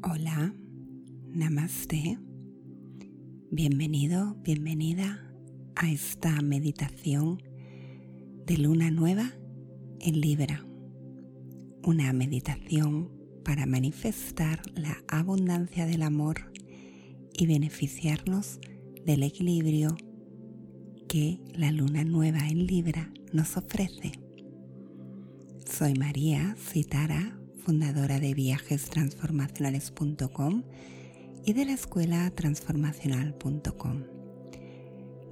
Hola, namaste. Bienvenido, bienvenida a esta meditación de luna nueva en Libra. Una meditación para manifestar la abundancia del amor y beneficiarnos del equilibrio que la luna nueva en Libra nos ofrece. Soy María Citara, fundadora de viajestransformacionales.com y de la escuela transformacional.com.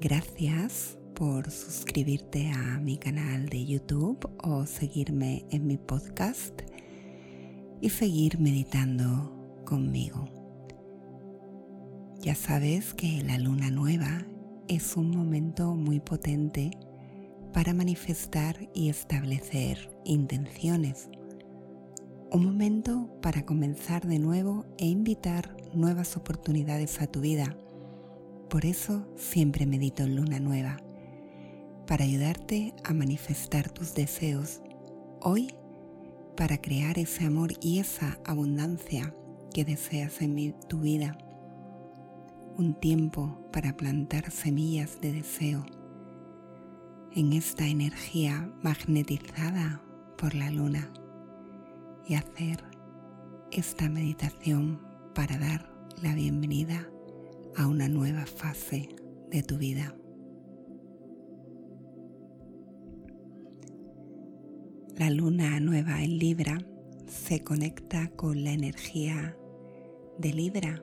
Gracias por suscribirte a mi canal de YouTube o seguirme en mi podcast y seguir meditando conmigo. Ya sabes que la luna nueva es un momento muy potente para manifestar y establecer intenciones. Un momento para comenzar de nuevo e invitar nuevas oportunidades a tu vida. Por eso siempre medito en luna nueva, para ayudarte a manifestar tus deseos. Hoy, para crear ese amor y esa abundancia que deseas en tu vida un tiempo para plantar semillas de deseo en esta energía magnetizada por la luna y hacer esta meditación para dar la bienvenida a una nueva fase de tu vida. La luna nueva en Libra se conecta con la energía de Libra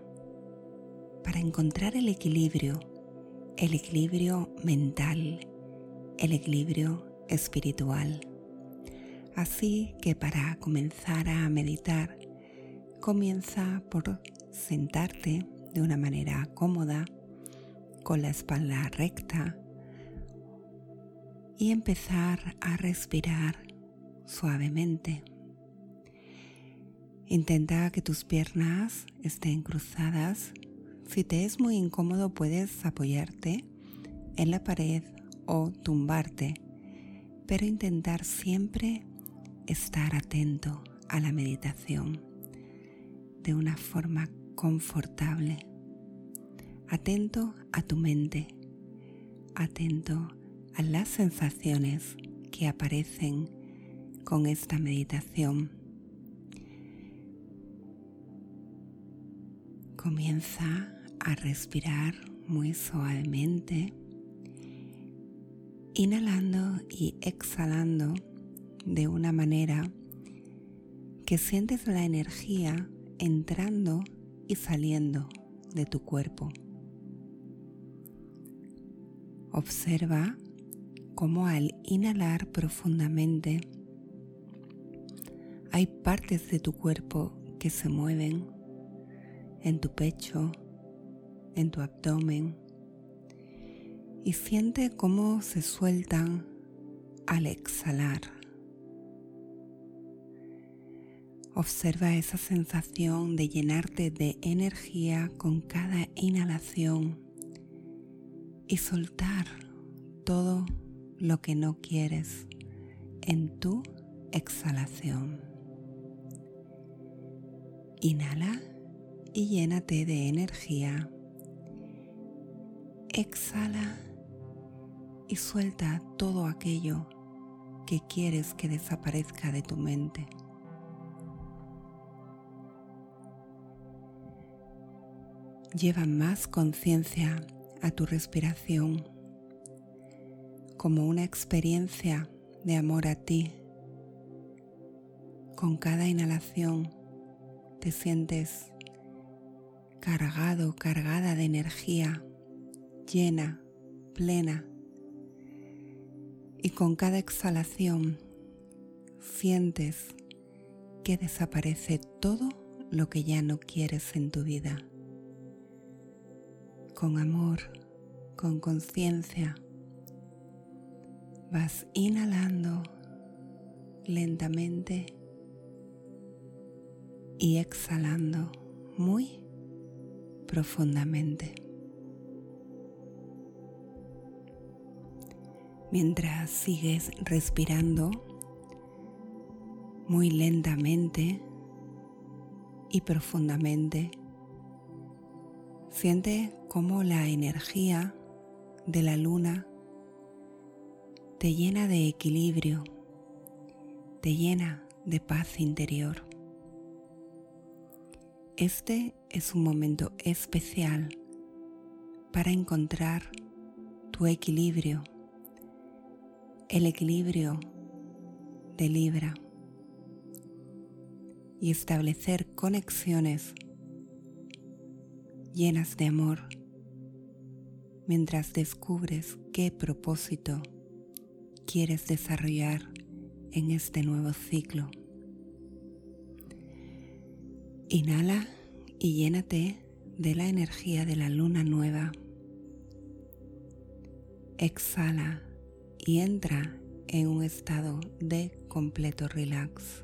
para encontrar el equilibrio, el equilibrio mental, el equilibrio espiritual. Así que para comenzar a meditar, comienza por sentarte de una manera cómoda, con la espalda recta y empezar a respirar suavemente. Intenta que tus piernas estén cruzadas si te es muy incómodo puedes apoyarte en la pared o tumbarte, pero intentar siempre estar atento a la meditación de una forma confortable, atento a tu mente, atento a las sensaciones que aparecen con esta meditación. Comienza a respirar muy suavemente, inhalando y exhalando de una manera que sientes la energía entrando y saliendo de tu cuerpo. Observa cómo al inhalar profundamente hay partes de tu cuerpo que se mueven en tu pecho, en tu abdomen y siente cómo se sueltan al exhalar. Observa esa sensación de llenarte de energía con cada inhalación y soltar todo lo que no quieres en tu exhalación. Inhala y llénate de energía. Exhala y suelta todo aquello que quieres que desaparezca de tu mente. Lleva más conciencia a tu respiración como una experiencia de amor a ti. Con cada inhalación te sientes cargado, cargada de energía, llena, plena. Y con cada exhalación sientes que desaparece todo lo que ya no quieres en tu vida. Con amor, con conciencia, vas inhalando lentamente y exhalando muy profundamente. Mientras sigues respirando muy lentamente y profundamente. Siente cómo la energía de la luna te llena de equilibrio, te llena de paz interior. Este es un momento especial para encontrar tu equilibrio, el equilibrio de Libra y establecer conexiones llenas de amor mientras descubres qué propósito quieres desarrollar en este nuevo ciclo. Inhala y llénate de la energía de la luna nueva. Exhala y entra en un estado de completo relax.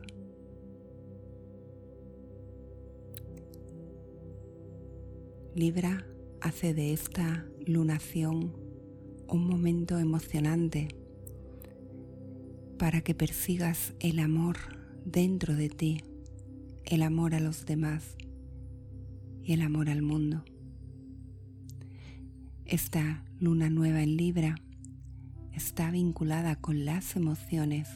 Libra hace de esta lunación un momento emocionante para que persigas el amor dentro de ti, el amor a los demás y el amor al mundo. Esta luna nueva en Libra está vinculada con las emociones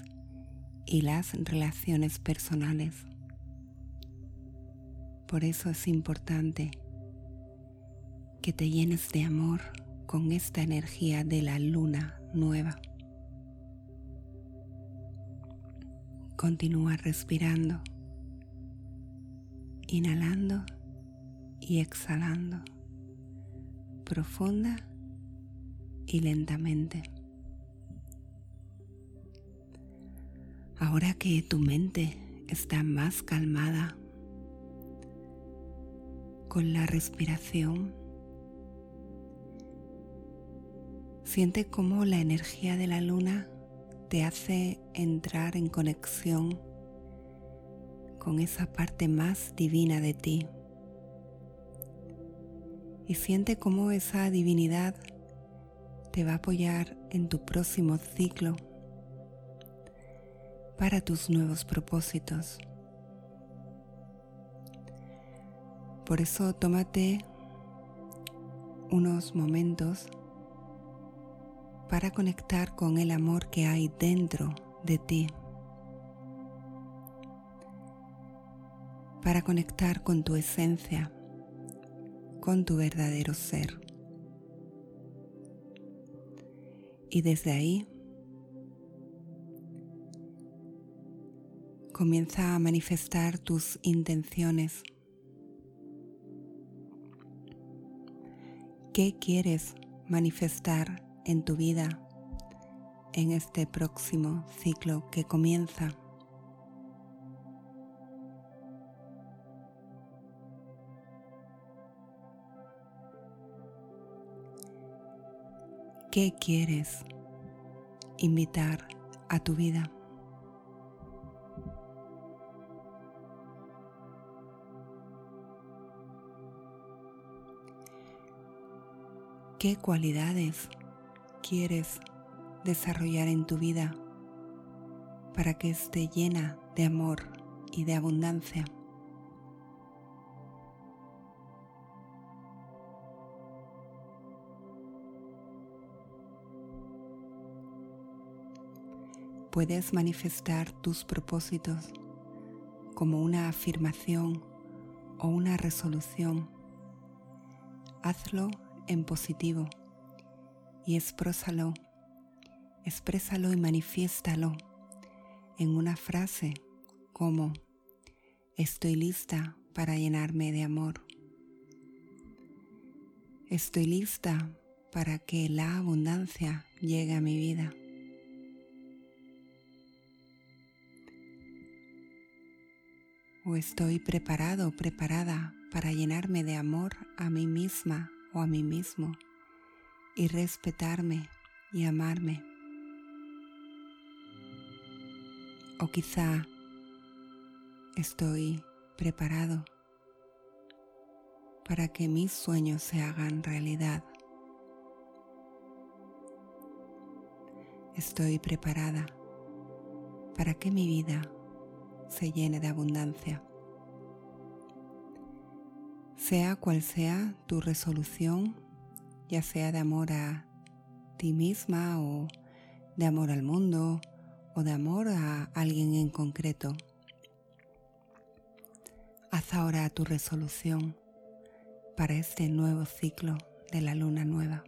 y las relaciones personales. Por eso es importante que te llenes de amor con esta energía de la luna nueva. Continúa respirando, inhalando y exhalando, profunda y lentamente. Ahora que tu mente está más calmada con la respiración, siente cómo la energía de la luna te hace entrar en conexión con esa parte más divina de ti. Y siente cómo esa divinidad te va a apoyar en tu próximo ciclo para tus nuevos propósitos. Por eso tómate unos momentos para conectar con el amor que hay dentro de ti. Para conectar con tu esencia, con tu verdadero ser. Y desde ahí comienza a manifestar tus intenciones. ¿Qué quieres manifestar en tu vida en este próximo ciclo que comienza. ¿Qué quieres invitar a tu vida? ¿Qué cualidades quieres desarrollar en tu vida para que esté llena de amor y de abundancia. Puedes manifestar tus propósitos como una afirmación o una resolución. Hazlo en positivo y exprésalo, exprésalo y manifiéstalo en una frase como estoy lista para llenarme de amor. Estoy lista para que la abundancia llegue a mi vida. O estoy preparado, preparada para llenarme de amor a mí misma o a mí mismo y respetarme y amarme. O quizá estoy preparado para que mis sueños se hagan realidad. Estoy preparada para que mi vida se llene de abundancia. Sea cual sea tu resolución, ya sea de amor a ti misma o de amor al mundo o de amor a alguien en concreto. Haz ahora tu resolución para este nuevo ciclo de la luna nueva.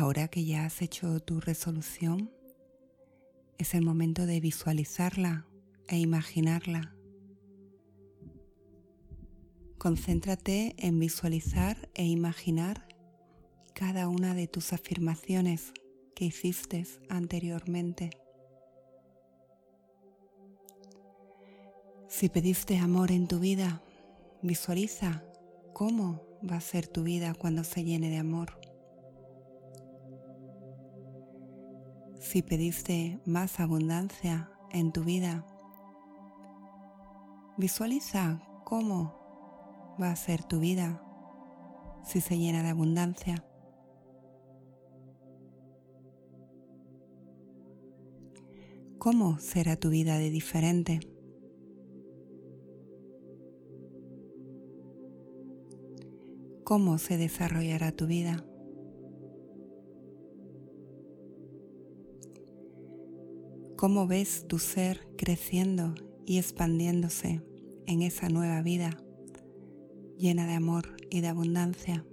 Ahora que ya has hecho tu resolución, es el momento de visualizarla e imaginarla. Concéntrate en visualizar e imaginar cada una de tus afirmaciones que hiciste anteriormente. Si pediste amor en tu vida, visualiza cómo va a ser tu vida cuando se llene de amor. Si pediste más abundancia en tu vida, visualiza cómo va a ser tu vida si se llena de abundancia. ¿Cómo será tu vida de diferente? ¿Cómo se desarrollará tu vida? Cómo ves tu ser creciendo y expandiéndose en esa nueva vida llena de amor y de abundancia.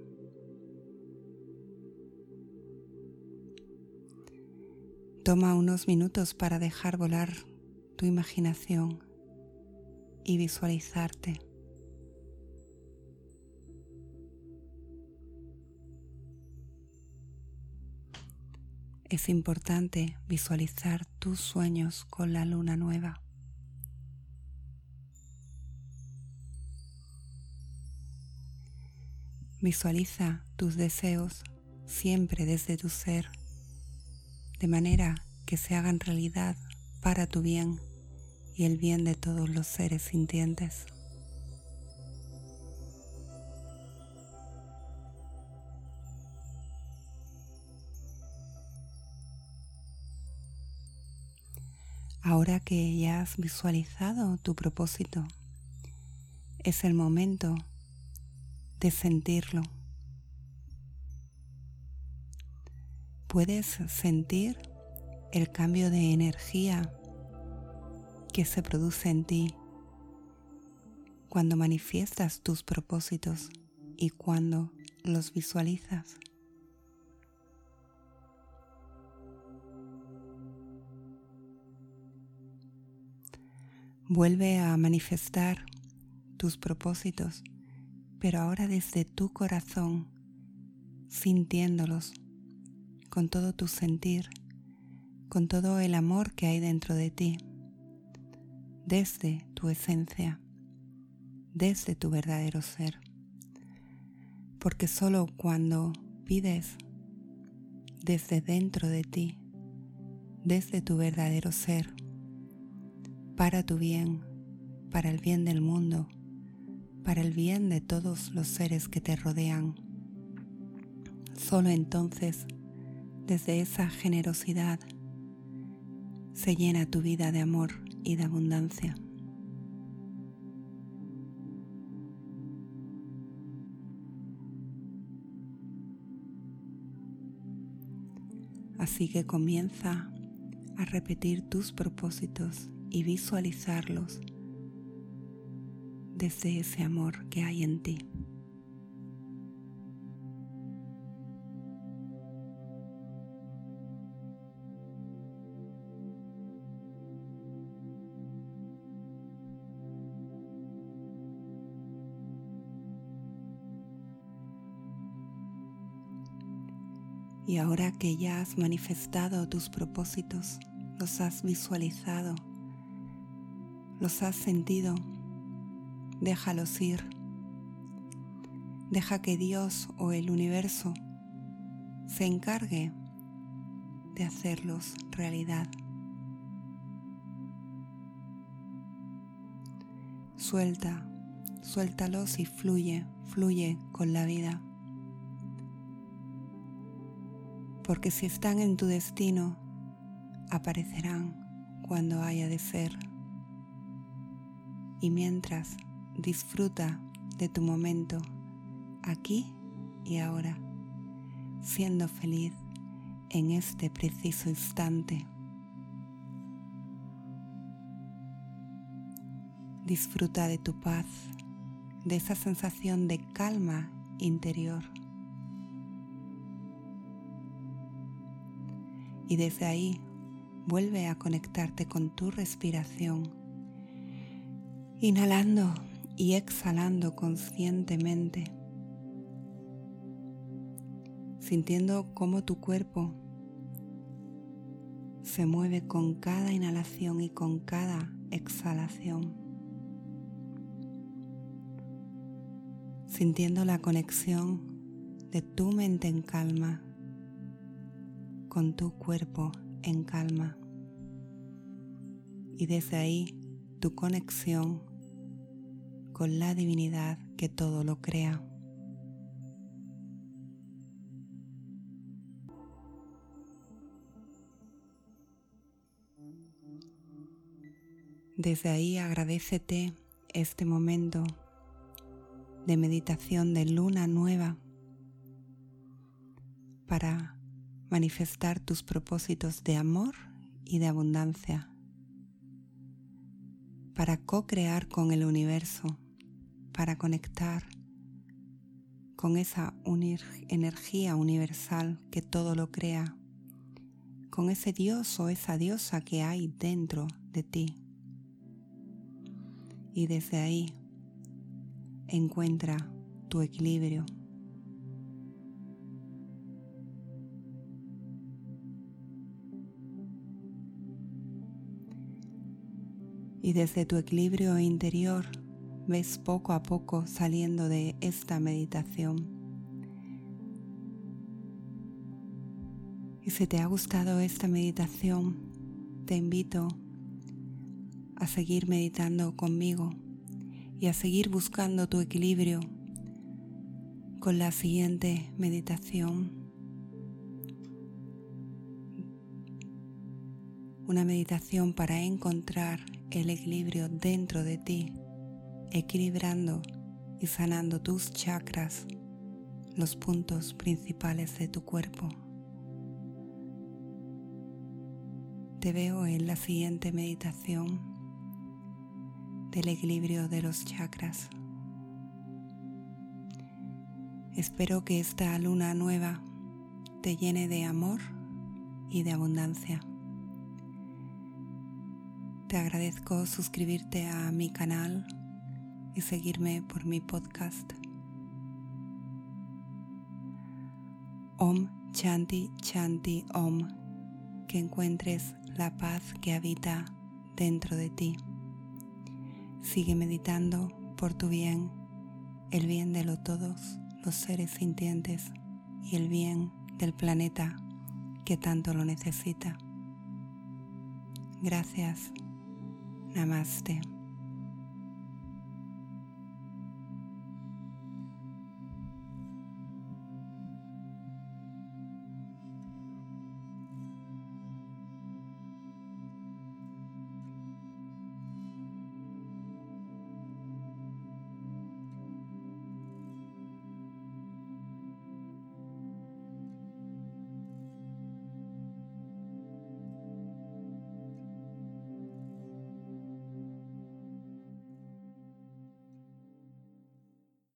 Toma unos minutos para dejar volar tu imaginación y visualizarte. Es importante visualizar tus sueños con la luna nueva. Visualiza tus deseos siempre desde tu ser, de manera que se hagan realidad para tu bien y el bien de todos los seres sintientes. Ahora que ya has visualizado tu propósito, es el momento de sentirlo. Puedes sentir el cambio de energía que se produce en ti cuando manifiestas tus propósitos y cuando los visualizas. Vuelve a manifestar tus propósitos, pero ahora desde tu corazón, sintiéndolos con todo tu sentir, con todo el amor que hay dentro de ti, desde tu esencia, desde tu verdadero ser. Porque solo cuando pides desde dentro de ti, desde tu verdadero ser, para tu bien, para el bien del mundo, para el bien de todos los seres que te rodean. Solo entonces, desde esa generosidad, se llena tu vida de amor y de abundancia. Así que comienza a repetir tus propósitos y visualizarlos desde ese amor que hay en ti. Y ahora que ya has manifestado tus propósitos, los has visualizado los has sentido, déjalos ir. Deja que Dios o el universo se encargue de hacerlos realidad. Suelta suéltalos y fluye, fluye con la vida. Porque si están en tu destino, aparecerán cuando haya de ser. Y mientras disfruta de tu momento, aquí y ahora, siendo feliz en este preciso instante. Disfruta de tu paz, de esa sensación de calma interior. Y desde ahí vuelve a conectarte con tu respiración, inhalando y exhalando conscientemente, sintiendo cómo tu cuerpo se mueve con cada inhalación y con cada exhalación. sintiendo la conexión de tu mente en calma con tu cuerpo en calma y desde ahí tu conexión con la divinidad que todo lo crea. Desde ahí agradecete este momento de meditación de luna nueva para manifestar tus propósitos de amor y de abundancia, para co-crear con el universo, para conectar con esa energía universal que todo lo crea, con ese dios o esa diosa que hay dentro de ti. Y desde ahí encuentra tu equilibrio. Y desde tu equilibrio interior ves poco a poco saliendo de esta meditación. Y si te ha gustado esta meditación, te invito a seguir meditando conmigo y a seguir buscando tu equilibrio con la siguiente meditación. Una meditación para encontrar el equilibrio dentro de ti, equilibrando y sanando tus chakras, los puntos principales de tu cuerpo. Te veo en la siguiente meditación del equilibrio de los chakras. Espero que esta luna nueva te llene de amor y de abundancia. Te agradezco suscribirte a mi canal y seguirme por mi podcast. Om Chanti Chanti Om, que encuentres la paz que habita dentro de ti. Sigue meditando por tu bien, el bien de lo todos los seres sintientes y el bien del planeta que tanto lo necesita. Gracias. Namaste.